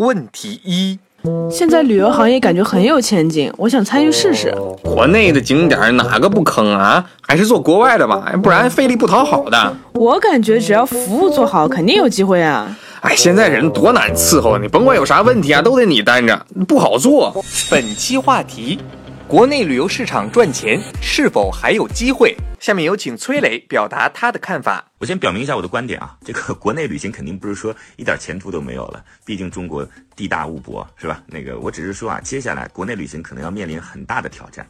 问题一。现在旅游行业感觉很有前景，我想参与试试。国内的景点哪个不坑啊？还是做国外的吧，不然费力不讨好的。我感觉只要服务做好，肯定有机会啊。哎，现在人多难伺候，你甭管有啥问题啊，都得你担着，不好做。本期话题：国内旅游市场赚钱是否还有机会？下面有请崔磊表达他的看法。我先表明一下我的观点啊，这个国内旅行肯定不是说一点前途都没有了，毕竟中国地大物博，是吧？那个我只是说啊，接下来国内旅行可能要面临很大的挑战。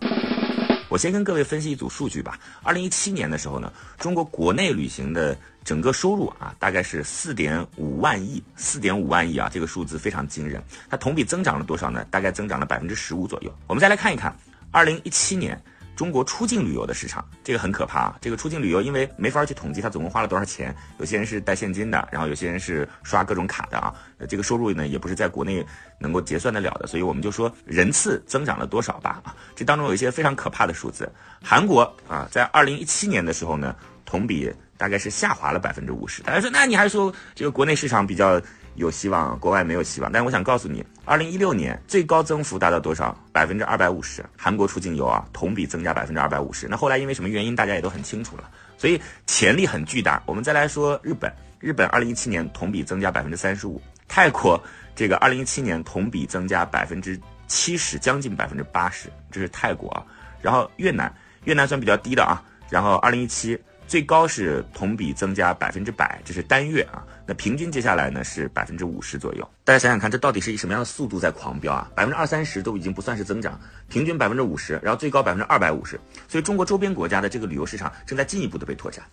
我先跟各位分析一组数据吧。二零一七年的时候呢，中国国内旅行的整个收入啊，大概是四点五万亿，四点五万亿啊，这个数字非常惊人。它同比增长了多少呢？大概增长了百分之十五左右。我们再来看一看，二零一七年。中国出境旅游的市场，这个很可怕啊！这个出境旅游，因为没法去统计它总共花了多少钱，有些人是带现金的，然后有些人是刷各种卡的啊。这个收入呢，也不是在国内能够结算得了的，所以我们就说人次增长了多少吧啊！这当中有一些非常可怕的数字。韩国啊，在二零一七年的时候呢，同比大概是下滑了百分之五十。大家说，那你还说这个国内市场比较？有希望，国外没有希望。但是我想告诉你，二零一六年最高增幅达到多少？百分之二百五十。韩国出境游啊，同比增加百分之二百五十。那后来因为什么原因，大家也都很清楚了。所以潜力很巨大。我们再来说日本，日本二零一七年同比增加百分之三十五。泰国这个二零一七年同比增加百分之七十，将近百分之八十。这是泰国啊。然后越南，越南算比较低的啊。然后二零一七。最高是同比增加百分之百，这是单月啊。那平均接下来呢是百分之五十左右。大家想想看，这到底是以什么样的速度在狂飙啊？百分之二三十都已经不算是增长，平均百分之五十，然后最高百分之二百五十。所以中国周边国家的这个旅游市场正在进一步的被拓展。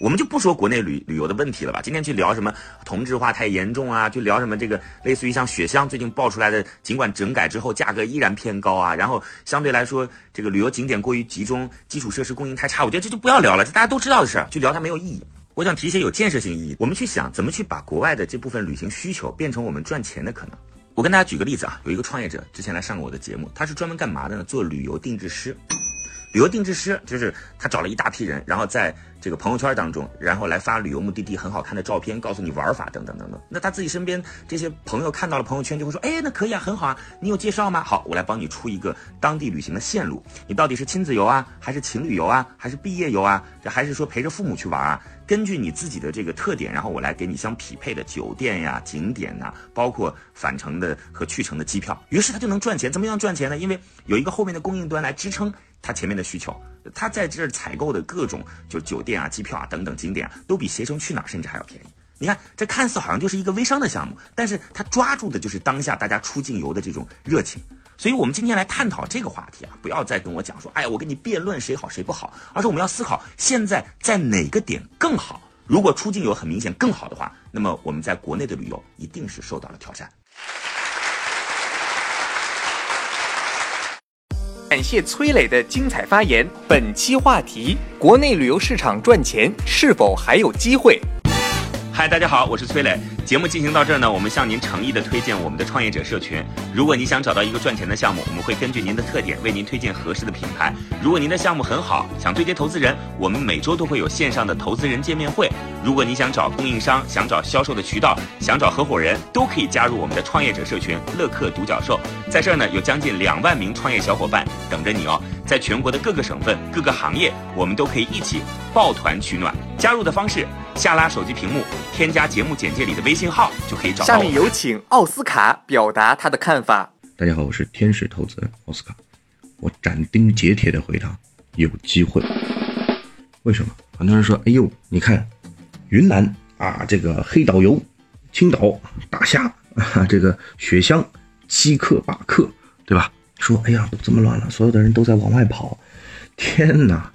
我们就不说国内旅旅游的问题了吧，今天去聊什么同质化太严重啊，就聊什么这个类似于像雪乡最近爆出来的，尽管整改之后价格依然偏高啊，然后相对来说这个旅游景点过于集中，基础设施供应太差，我觉得这就不要聊了，这大家都知道的事儿，就聊它没有意义。我想提一些有建设性意义，我们去想怎么去把国外的这部分旅行需求变成我们赚钱的可能。我跟大家举个例子啊，有一个创业者之前来上过我的节目，他是专门干嘛的呢？做旅游定制师。旅游定制师就是他找了一大批人，然后在这个朋友圈当中，然后来发旅游目的地很好看的照片，告诉你玩法等等等等。那他自己身边这些朋友看到了朋友圈，就会说：“哎，那可以啊，很好啊，你有介绍吗？好，我来帮你出一个当地旅行的线路。你到底是亲子游啊，还是情侣游啊，还是毕业游啊？这还是说陪着父母去玩啊？根据你自己的这个特点，然后我来给你相匹配的酒店呀、景点呐，包括返程的和去程的机票。于是他就能赚钱。怎么样赚钱呢？因为有一个后面的供应端来支撑。他前面的需求，他在这儿采购的各种就酒店啊、机票啊等等景点啊，都比携程去哪儿甚至还要便宜。你看，这看似好像就是一个微商的项目，但是他抓住的就是当下大家出境游的这种热情。所以，我们今天来探讨这个话题啊，不要再跟我讲说，哎呀，我跟你辩论谁好谁不好，而是我们要思考现在在哪个点更好。如果出境游很明显更好的话，那么我们在国内的旅游一定是受到了挑战。感谢崔磊的精彩发言。本期话题：国内旅游市场赚钱是否还有机会？嗨，大家好，我是崔磊。节目进行到这儿呢，我们向您诚意的推荐我们的创业者社群。如果你想找到一个赚钱的项目，我们会根据您的特点为您推荐合适的品牌。如果您的项目很好，想对接投资人，我们每周都会有线上的投资人见面会。如果你想找供应商，想找销售的渠道，想找合伙人，都可以加入我们的创业者社群乐客独角兽。在这儿呢，有将近两万名创业小伙伴等着你哦。在全国的各个省份、各个行业，我们都可以一起抱团取暖。加入的方式：下拉手机屏幕，添加节目简介里的微信号，就可以找到。下面有请奥斯卡表达他的看法。大家好，我是天使投资人奥斯卡。我斩钉截铁的回答：有机会。为什么？很多人说：“哎呦，你看，云南啊，这个黑导游，青岛大虾啊，这个雪乡七克八克，对吧？”说：“哎呀，这么乱了，所有的人都在往外跑。天哪！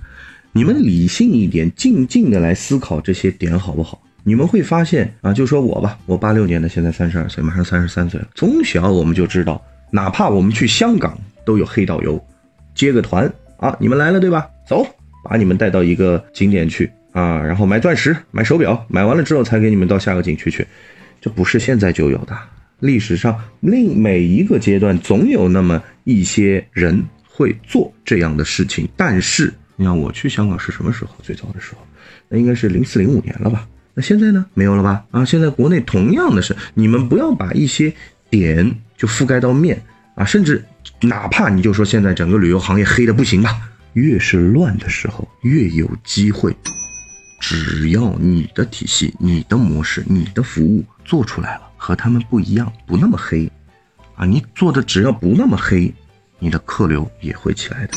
你们理性一点，静静的来思考这些点好不好？你们会发现啊，就说我吧，我八六年的，现在三十二岁，马上三十三岁了。从小我们就知道，哪怕我们去香港，都有黑导游接个团啊，你们来了对吧？走，把你们带到一个景点去啊，然后买钻石、买手表，买完了之后才给你们到下个景区去。这不是现在就有的，历史上另每一个阶段总有那么一些人会做这样的事情。但是，你看我去香港是什么时候？最早的时候，那应该是零四零五年了吧？那现在呢？没有了吧？啊，现在国内同样的是，你们不要把一些点就覆盖到面啊，甚至哪怕你就说现在整个旅游行业黑的不行吧，越是乱的时候越有机会。只要你的体系、你的模式、你的服务做出来了，和他们不一样，不那么黑，啊，你做的只要不那么黑，你的客流也会起来的。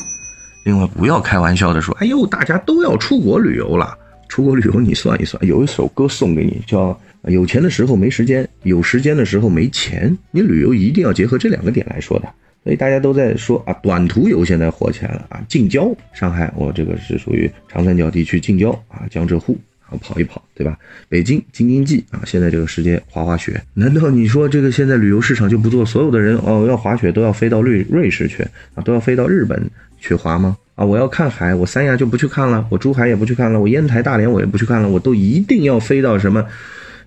另外，不要开玩笑的说，哎呦，大家都要出国旅游了。出国旅游，你算一算，有一首歌送给你，叫“有钱的时候没时间，有时间的时候没钱”。你旅游一定要结合这两个点来说的。所以大家都在说啊，短途游现在火起来了啊，近郊，上海，我这个是属于长三角地区近郊啊，江浙沪，啊跑一跑，对吧？北京京津冀啊，现在这个时间滑滑雪，难道你说这个现在旅游市场就不做？所有的人哦，要滑雪都要飞到瑞瑞士去啊，都要飞到日本去滑吗？啊，我要看海，我三亚就不去看了，我珠海也不去看了，我烟台大连我也不去看了，我都一定要飞到什么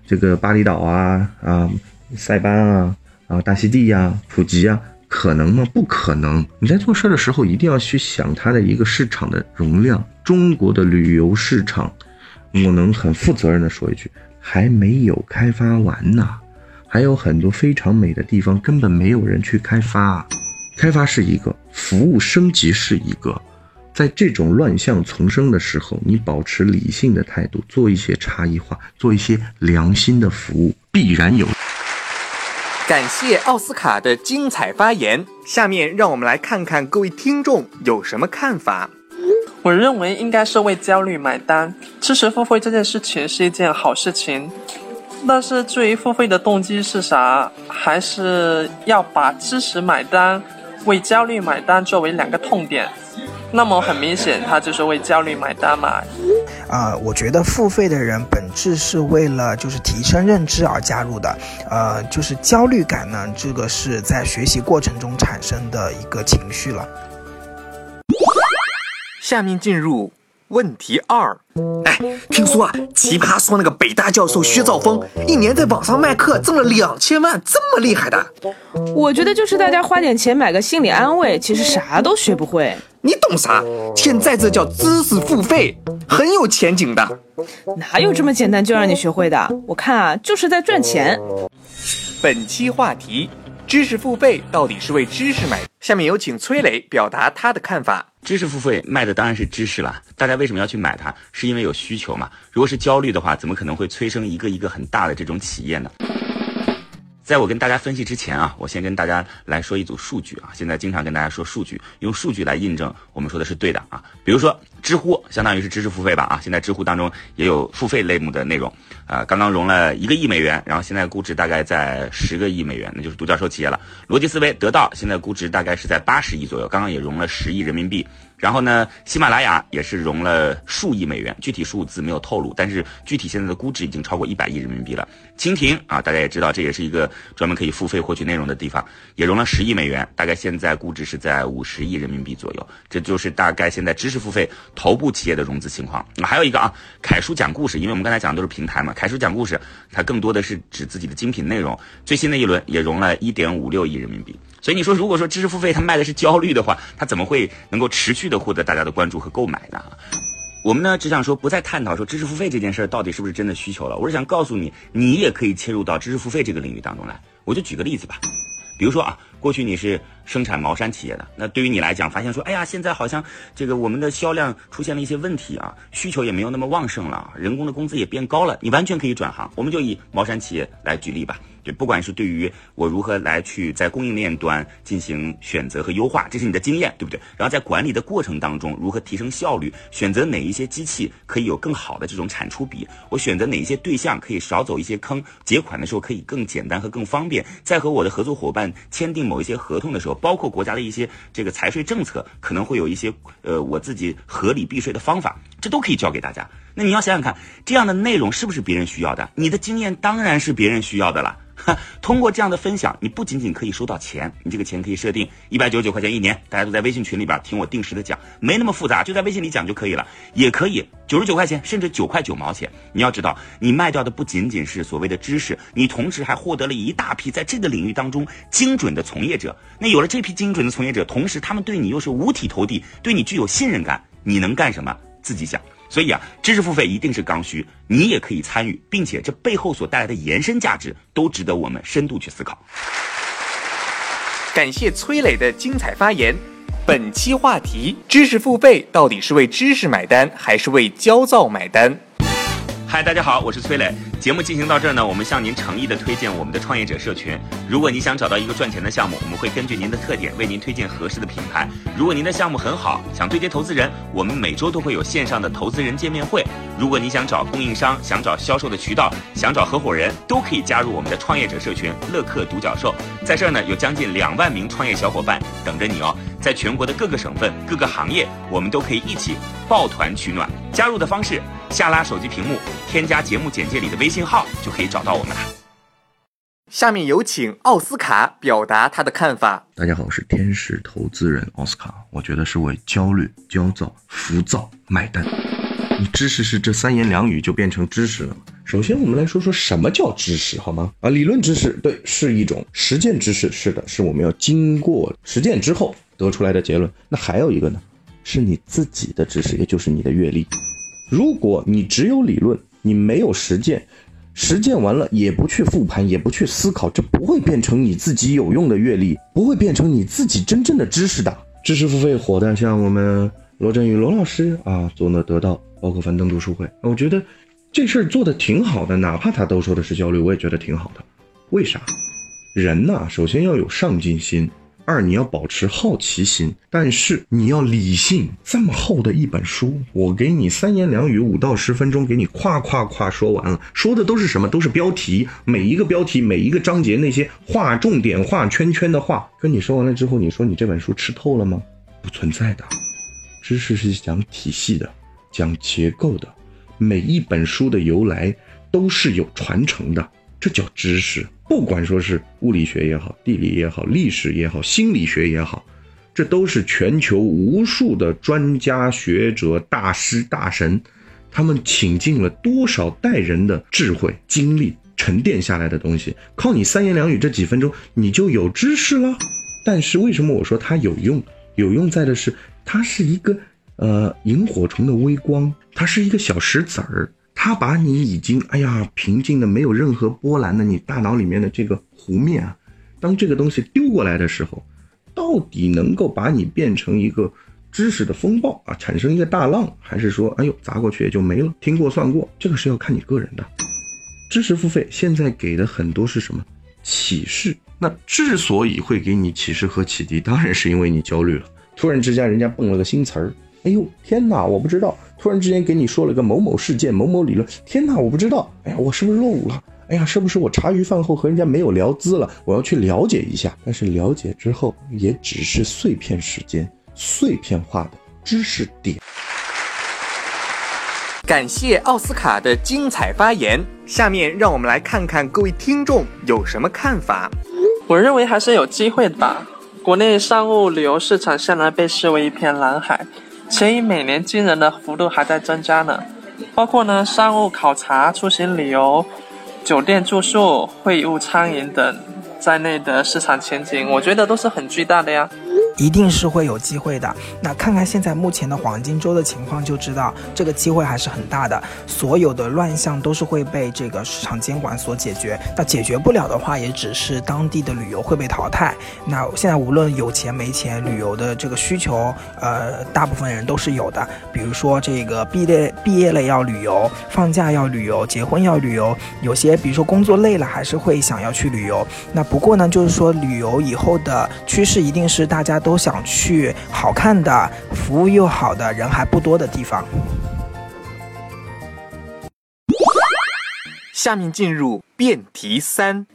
这个巴厘岛啊啊，塞班啊啊，大溪地呀，普吉啊。可能吗？不可能！你在做事的时候，一定要去想它的一个市场的容量。中国的旅游市场，我能很负责任的说一句，还没有开发完呢，还有很多非常美的地方根本没有人去开发。开发是一个，服务升级是一个。在这种乱象丛生的时候，你保持理性的态度，做一些差异化，做一些良心的服务，必然有。感谢奥斯卡的精彩发言。下面让我们来看看各位听众有什么看法。我认为应该是为焦虑买单，知识付费这件事情是一件好事情。但是至于付费的动机是啥，还是要把知识买单、为焦虑买单作为两个痛点。那么很明显，他就是为焦虑买单嘛。啊，我觉得付费的人本质是为了就是提升认知而加入的，呃，就是焦虑感呢，这个是在学习过程中产生的一个情绪了。下面进入问题二，哎，听说啊，奇葩说那个北大教授薛兆丰一年在网上卖课挣了两千万，这么厉害的？我觉得就是大家花点钱买个心理安慰，其实啥都学不会。你懂啥？现在这叫知识付费，很有前景的。哪有这么简单就让你学会的？我看啊，就是在赚钱。本期话题：知识付费到底是为知识买？下面有请崔磊表达他的看法。知识付费卖的当然是知识了，大家为什么要去买它？是因为有需求嘛？如果是焦虑的话，怎么可能会催生一个一个很大的这种企业呢？在我跟大家分析之前啊，我先跟大家来说一组数据啊。现在经常跟大家说数据，用数据来印证我们说的是对的啊。比如说知乎，相当于是知识付费吧啊。现在知乎当中也有付费类目的内容啊。刚刚融了一个亿美元，然后现在估值大概在十个亿美元，那就是独角兽企业了。逻辑思维得到现在估值大概是在八十亿左右，刚刚也融了十亿人民币。然后呢，喜马拉雅也是融了数亿美元，具体数字没有透露，但是具体现在的估值已经超过一百亿人民币了。蜻蜓啊，大家也知道，这也是一个专门可以付费获取内容的地方，也融了十亿美元，大概现在估值是在五十亿人民币左右。这就是大概现在知识付费头部企业的融资情况。还有一个啊，凯叔讲故事，因为我们刚才讲的都是平台嘛，凯叔讲故事它更多的是指自己的精品内容。最新的一轮也融了一点五六亿人民币。所以你说，如果说知识付费它卖的是焦虑的话，它怎么会能够持续的获得大家的关注和购买呢？我们呢只想说，不再探讨说知识付费这件事儿到底是不是真的需求了。我是想告诉你，你也可以切入到知识付费这个领域当中来。我就举个例子吧，比如说啊，过去你是生产毛衫企业的，那对于你来讲，发现说，哎呀，现在好像这个我们的销量出现了一些问题啊，需求也没有那么旺盛了，人工的工资也变高了，你完全可以转行。我们就以毛衫企业来举例吧。对，不管是对于我如何来去在供应链端进行选择和优化，这是你的经验，对不对？然后在管理的过程当中，如何提升效率，选择哪一些机器可以有更好的这种产出比，我选择哪一些对象可以少走一些坑，结款的时候可以更简单和更方便，在和我的合作伙伴签订某一些合同的时候，包括国家的一些这个财税政策，可能会有一些呃我自己合理避税的方法，这都可以教给大家。那你要想想看，这样的内容是不是别人需要的？你的经验当然是别人需要的了。通过这样的分享，你不仅仅可以收到钱，你这个钱可以设定一百九十九块钱一年，大家都在微信群里边听我定时的讲，没那么复杂，就在微信里讲就可以了。也可以九十九块钱，甚至九块九毛钱。你要知道，你卖掉的不仅仅是所谓的知识，你同时还获得了一大批在这个领域当中精准的从业者。那有了这批精准的从业者，同时他们对你又是五体投地，对你具有信任感，你能干什么？自己想。所以啊，知识付费一定是刚需，你也可以参与，并且这背后所带来的延伸价值都值得我们深度去思考。感谢崔磊的精彩发言。本期话题：知识付费到底是为知识买单，还是为焦躁买单？嗨，大家好，我是崔磊。节目进行到这儿呢，我们向您诚意的推荐我们的创业者社群。如果你想找到一个赚钱的项目，我们会根据您的特点为您推荐合适的品牌。如果您的项目很好，想对接投资人，我们每周都会有线上的投资人见面会。如果你想找供应商，想找销售的渠道，想找合伙人，都可以加入我们的创业者社群乐客独角兽。在这儿呢，有将近两万名创业小伙伴等着你哦。在全国的各个省份、各个行业，我们都可以一起抱团取暖。加入的方式，下拉手机屏幕，添加节目简介里的微信号，就可以找到我们了。下面有请奥斯卡表达他的看法。大家好，我是天使投资人奥斯卡。我觉得是为焦虑、焦躁、浮躁买单。你知识是这三言两语就变成知识了吗？首先，我们来说说什么叫知识，好吗？啊，理论知识对是一种，实践知识是的，是我们要经过实践之后得出来的结论。那还有一个呢，是你自己的知识，也就是你的阅历。如果你只有理论，你没有实践，实践完了也不去复盘，也不去思考，这不会变成你自己有用的阅历，不会变成你自己真正的知识的。知识付费火的，像我们罗振宇罗老师啊，做呢得到。包括樊登读书会，我觉得这事儿做的挺好的，哪怕他都说的是焦虑，我也觉得挺好的。为啥？人呐，首先要有上进心，二你要保持好奇心，但是你要理性。这么厚的一本书，我给你三言两语，五到十分钟，给你夸夸夸说完了，说的都是什么？都是标题，每一个标题，每一个章节那些画重点、画圈圈的话，跟你说完了之后，你说你这本书吃透了吗？不存在的，知识是讲体系的。讲结构的每一本书的由来都是有传承的，这叫知识。不管说是物理学也好，地理也好，历史也好，心理学也好，这都是全球无数的专家学者、大师大神，他们倾尽了多少代人的智慧经历沉淀下来的东西。靠你三言两语这几分钟，你就有知识了。但是为什么我说它有用？有用在的是它是一个。呃，萤火虫的微光，它是一个小石子儿，他把你已经哎呀平静的没有任何波澜的你大脑里面的这个湖面啊，当这个东西丢过来的时候，到底能够把你变成一个知识的风暴啊，产生一个大浪，还是说哎呦砸过去也就没了，听过算过，这个是要看你个人的。知识付费现在给的很多是什么启示？那之所以会给你启示和启迪，当然是因为你焦虑了，突然之间人家蹦了个新词儿。哎呦天哪！我不知道，突然之间给你说了个某某事件、某某理论。天哪，我不知道。哎呀，我是不是落伍了？哎呀，是不是我茶余饭后和人家没有聊资了？我要去了解一下。但是了解之后，也只是碎片时间、碎片化的知识点。感谢奥斯卡的精彩发言。下面让我们来看看各位听众有什么看法。我认为还是有机会的吧。国内商务旅游市场向来被视为一片蓝海。且以每年惊人的幅度还在增加呢，包括呢商务考察、出行旅游、酒店住宿、会务餐饮等在内的市场前景，我觉得都是很巨大的呀。一定是会有机会的。那看看现在目前的黄金周的情况，就知道这个机会还是很大的。所有的乱象都是会被这个市场监管所解决。那解决不了的话，也只是当地的旅游会被淘汰。那现在无论有钱没钱，旅游的这个需求，呃，大部分人都是有的。比如说这个毕业毕业了要旅游，放假要旅游，结婚要旅游。有些比如说工作累了，还是会想要去旅游。那不过呢，就是说旅游以后的趋势一定是大家。都想去好看的、服务又好的、人还不多的地方。下面进入辩题三。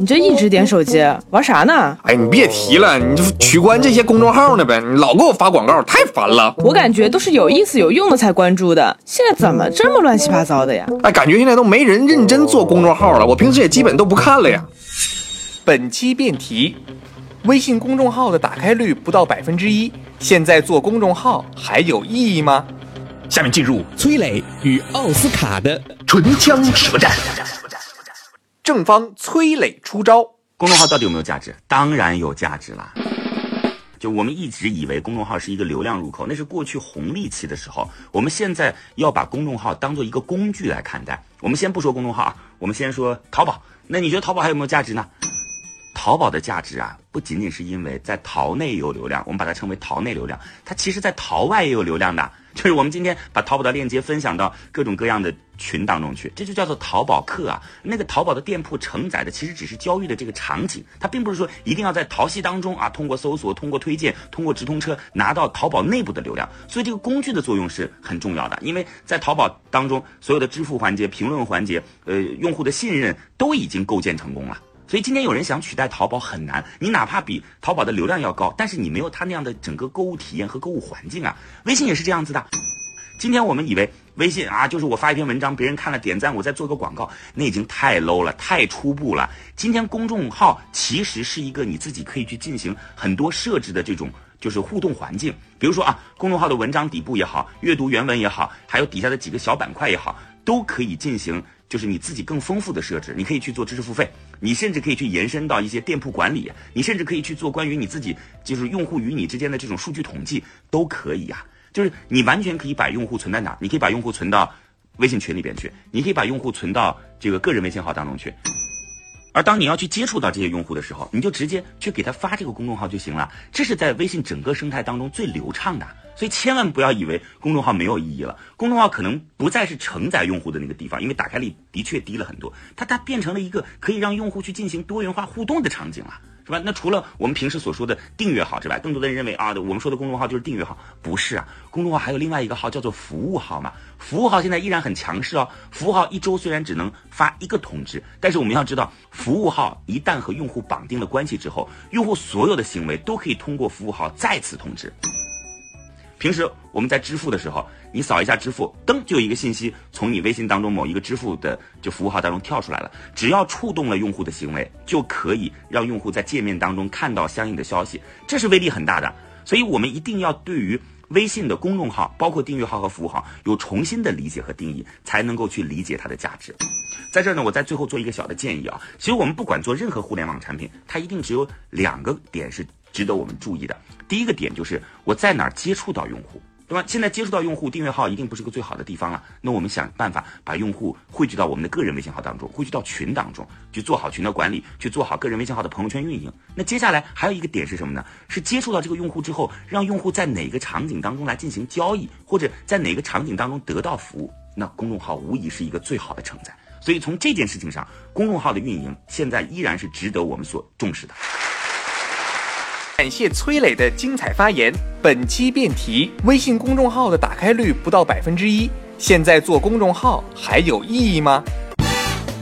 你这一直点手机玩啥呢？哎，你别提了，你就取关这些公众号呢呗，你老给我发广告，太烦了。我感觉都是有意思有用的才关注的，现在怎么这么乱七八糟的呀？哎，感觉现在都没人认真做公众号了，我平时也基本都不看了呀。本期辩题：微信公众号的打开率不到百分之一，现在做公众号还有意义吗？下面进入崔磊与奥斯卡的唇枪舌战。正方崔磊出招，公众号到底有没有价值？当然有价值啦。就我们一直以为公众号是一个流量入口，那是过去红利期的时候。我们现在要把公众号当做一个工具来看待。我们先不说公众号啊，我们先说淘宝。那你觉得淘宝还有没有价值呢？淘宝的价值啊，不仅仅是因为在淘内有流量，我们把它称为淘内流量，它其实在淘外也有流量的。就是我们今天把淘宝的链接分享到各种各样的群当中去，这就叫做淘宝客啊。那个淘宝的店铺承载的其实只是交易的这个场景，它并不是说一定要在淘系当中啊，通过搜索、通过推荐、通过直通车拿到淘宝内部的流量。所以这个工具的作用是很重要的，因为在淘宝当中所有的支付环节、评论环节、呃用户的信任都已经构建成功了。所以今天有人想取代淘宝很难，你哪怕比淘宝的流量要高，但是你没有它那样的整个购物体验和购物环境啊。微信也是这样子的。今天我们以为微信啊，就是我发一篇文章，别人看了点赞，我再做个广告，那已经太 low 了，太初步了。今天公众号其实是一个你自己可以去进行很多设置的这种就是互动环境，比如说啊，公众号的文章底部也好，阅读原文也好，还有底下的几个小板块也好，都可以进行。就是你自己更丰富的设置，你可以去做知识付费，你甚至可以去延伸到一些店铺管理，你甚至可以去做关于你自己就是用户与你之间的这种数据统计都可以呀。就是你完全可以把用户存在哪？你可以把用户存到微信群里边去，你可以把用户存到这个个人微信号当中去。而当你要去接触到这些用户的时候，你就直接去给他发这个公众号就行了。这是在微信整个生态当中最流畅的。所以千万不要以为公众号没有意义了，公众号可能不再是承载用户的那个地方，因为打开率的确低了很多，它它变成了一个可以让用户去进行多元化互动的场景了，是吧？那除了我们平时所说的订阅号之外，更多的人认为啊，我们说的公众号就是订阅号，不是啊，公众号还有另外一个号叫做服务号嘛，服务号现在依然很强势哦，服务号一周虽然只能发一个通知，但是我们要知道，服务号一旦和用户绑定了关系之后，用户所有的行为都可以通过服务号再次通知。平时我们在支付的时候，你扫一下支付，噔就有一个信息从你微信当中某一个支付的就服务号当中跳出来了。只要触动了用户的行为，就可以让用户在界面当中看到相应的消息，这是威力很大的。所以我们一定要对于微信的公众号，包括订阅号和服务号，有重新的理解和定义，才能够去理解它的价值。在这儿呢，我在最后做一个小的建议啊，其实我们不管做任何互联网产品，它一定只有两个点是。值得我们注意的第一个点就是我在哪儿接触到用户，对吧？现在接触到用户，订阅号一定不是个最好的地方了。那我们想办法把用户汇聚到我们的个人微信号当中，汇聚到群当中，去做好群的管理，去做好个人微信号的朋友圈运营。那接下来还有一个点是什么呢？是接触到这个用户之后，让用户在哪个场景当中来进行交易，或者在哪个场景当中得到服务，那公众号无疑是一个最好的承载。所以从这件事情上，公众号的运营现在依然是值得我们所重视的。感谢崔磊的精彩发言。本期辩题：微信公众号的打开率不到百分之一，现在做公众号还有意义吗？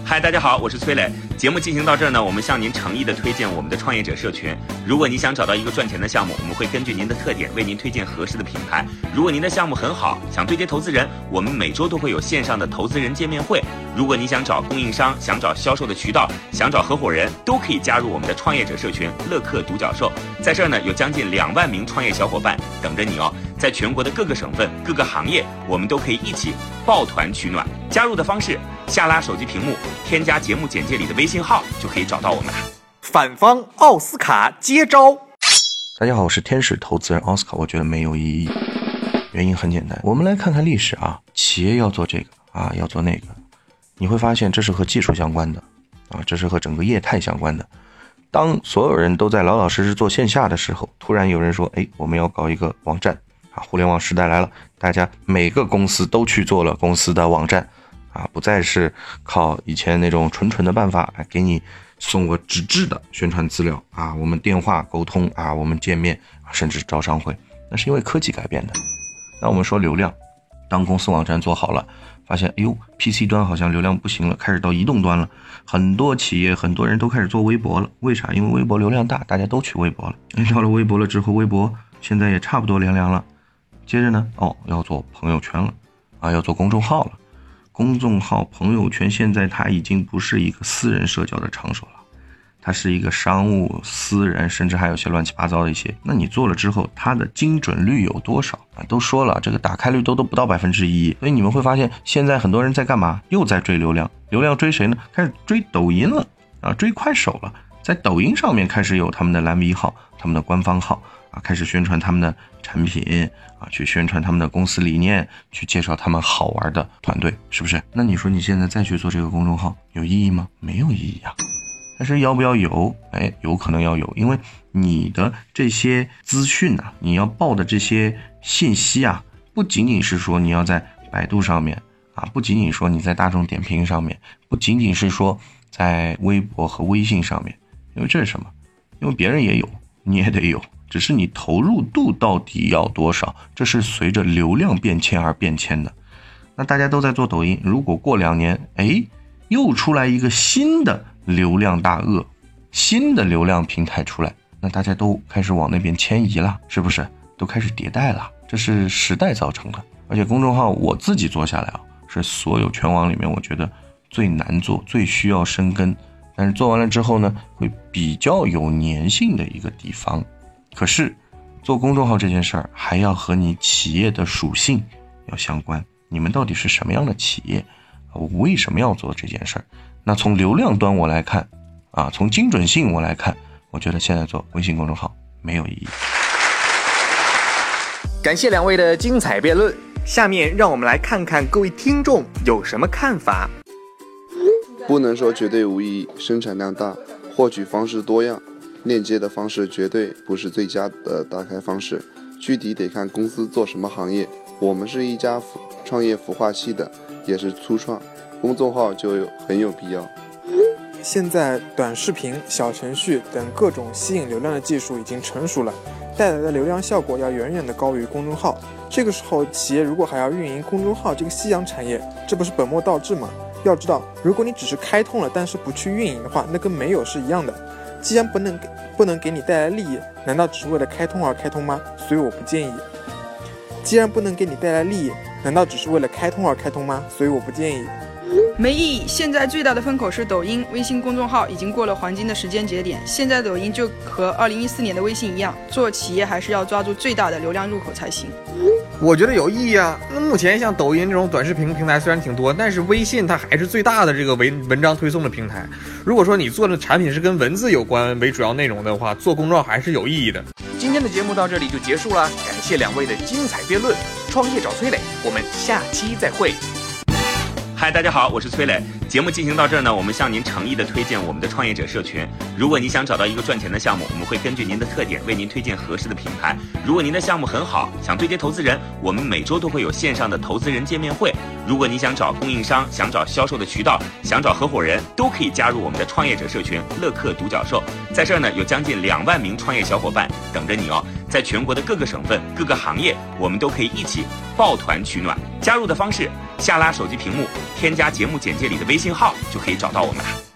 嗨，大家好，我是崔磊。节目进行到这儿呢，我们向您诚意的推荐我们的创业者社群。如果你想找到一个赚钱的项目，我们会根据您的特点为您推荐合适的品牌。如果您的项目很好，想对接投资人，我们每周都会有线上的投资人见面会。如果你想找供应商，想找销售的渠道，想找合伙人，都可以加入我们的创业者社群乐客独角兽。在这儿呢，有将近两万名创业小伙伴等着你哦。在全国的各个省份、各个行业，我们都可以一起抱团取暖。加入的方式：下拉手机屏幕，添加节目简介里的微信号，就可以找到我们了。反方奥斯卡接招。大家好，我是天使投资人奥斯卡。我觉得没有意义，原因很简单。我们来看看历史啊，企业要做这个啊，要做那个，你会发现这是和技术相关的啊，这是和整个业态相关的。当所有人都在老老实实做线下的时候，突然有人说：“哎，我们要搞一个网站。”互联网时代来了，大家每个公司都去做了公司的网站，啊，不再是靠以前那种纯纯的办法来给你送个纸质的宣传资料啊，我们电话沟通啊，我们见面，甚至招商会，那是因为科技改变的。那我们说流量，当公司网站做好了，发现，哎呦，PC 端好像流量不行了，开始到移动端了。很多企业、很多人都开始做微博了。为啥？因为微博流量大，大家都去微博了。到了微博了之后，微博现在也差不多凉凉了。接着呢，哦，要做朋友圈了，啊，要做公众号了。公众号、朋友圈现在它已经不是一个私人社交的场所了。它是一个商务、私人，甚至还有些乱七八糟的一些。那你做了之后，它的精准率有多少啊？都说了，这个打开率都都不到百分之一。所以你们会发现，现在很多人在干嘛？又在追流量。流量追谁呢？开始追抖音了啊，追快手了。在抖音上面开始有他们的蓝 V 号、他们的官方号开始宣传他们的产品啊，去宣传他们的公司理念，去介绍他们好玩的团队，是不是？那你说你现在再去做这个公众号有意义吗？没有意义啊。但是要不要有？哎，有可能要有，因为你的这些资讯啊，你要报的这些信息啊，不仅仅是说你要在百度上面啊，不仅仅说你在大众点评上面，不仅仅是说在微博和微信上面，因为这是什么？因为别人也有，你也得有，只是你投入度到底要多少，这是随着流量变迁而变迁的。那大家都在做抖音，如果过两年，哎，又出来一个新的。流量大鳄，新的流量平台出来，那大家都开始往那边迁移了，是不是？都开始迭代了，这是时代造成的。而且公众号我自己做下来啊，是所有全网里面我觉得最难做、最需要生根，但是做完了之后呢，会比较有粘性的一个地方。可是做公众号这件事儿，还要和你企业的属性要相关。你们到底是什么样的企业？我为什么要做这件事儿？那从流量端我来看，啊，从精准性我来看，我觉得现在做微信公众号没有意义。感谢两位的精彩辩论，下面让我们来看看各位听众有什么看法。不能说绝对无意义，生产量大，获取方式多样，链接的方式绝对不是最佳的打开方式，具体得看公司做什么行业。我们是一家创业孵化器的，也是初创。公众号就有很有必要。现在短视频、小程序等各种吸引流量的技术已经成熟了，带来的流量效果要远远的高于公众号。这个时候，企业如果还要运营公众号这个夕阳产业，这不是本末倒置吗？要知道，如果你只是开通了，但是不去运营的话，那跟没有是一样的。既然不能给不能给你带来利益，难道只是为了开通而开通吗？所以我不建议。既然不能给你带来利益，难道只是为了开通而开通吗？所以我不建议。没意义。现在最大的风口是抖音、微信公众号已经过了黄金的时间节点。现在抖音就和二零一四年的微信一样，做企业还是要抓住最大的流量入口才行。我觉得有意义啊。那目前像抖音这种短视频平台虽然挺多，但是微信它还是最大的这个文文章推送的平台。如果说你做的产品是跟文字有关为主要内容的话，做公众号还是有意义的。今天的节目到这里就结束了，感谢两位的精彩辩论。创业找崔磊，我们下期再会。嗨，大家好，我是崔磊。节目进行到这儿呢，我们向您诚意的推荐我们的创业者社群。如果你想找到一个赚钱的项目，我们会根据您的特点为您推荐合适的品牌。如果您的项目很好，想对接投资人，我们每周都会有线上的投资人见面会。如果你想找供应商，想找销售的渠道，想找合伙人，都可以加入我们的创业者社群乐客独角兽。在这儿呢，有将近两万名创业小伙伴等着你哦。在全国的各个省份、各个行业，我们都可以一起抱团取暖。加入的方式：下拉手机屏幕，添加节目简介里的微信号，就可以找到我们了。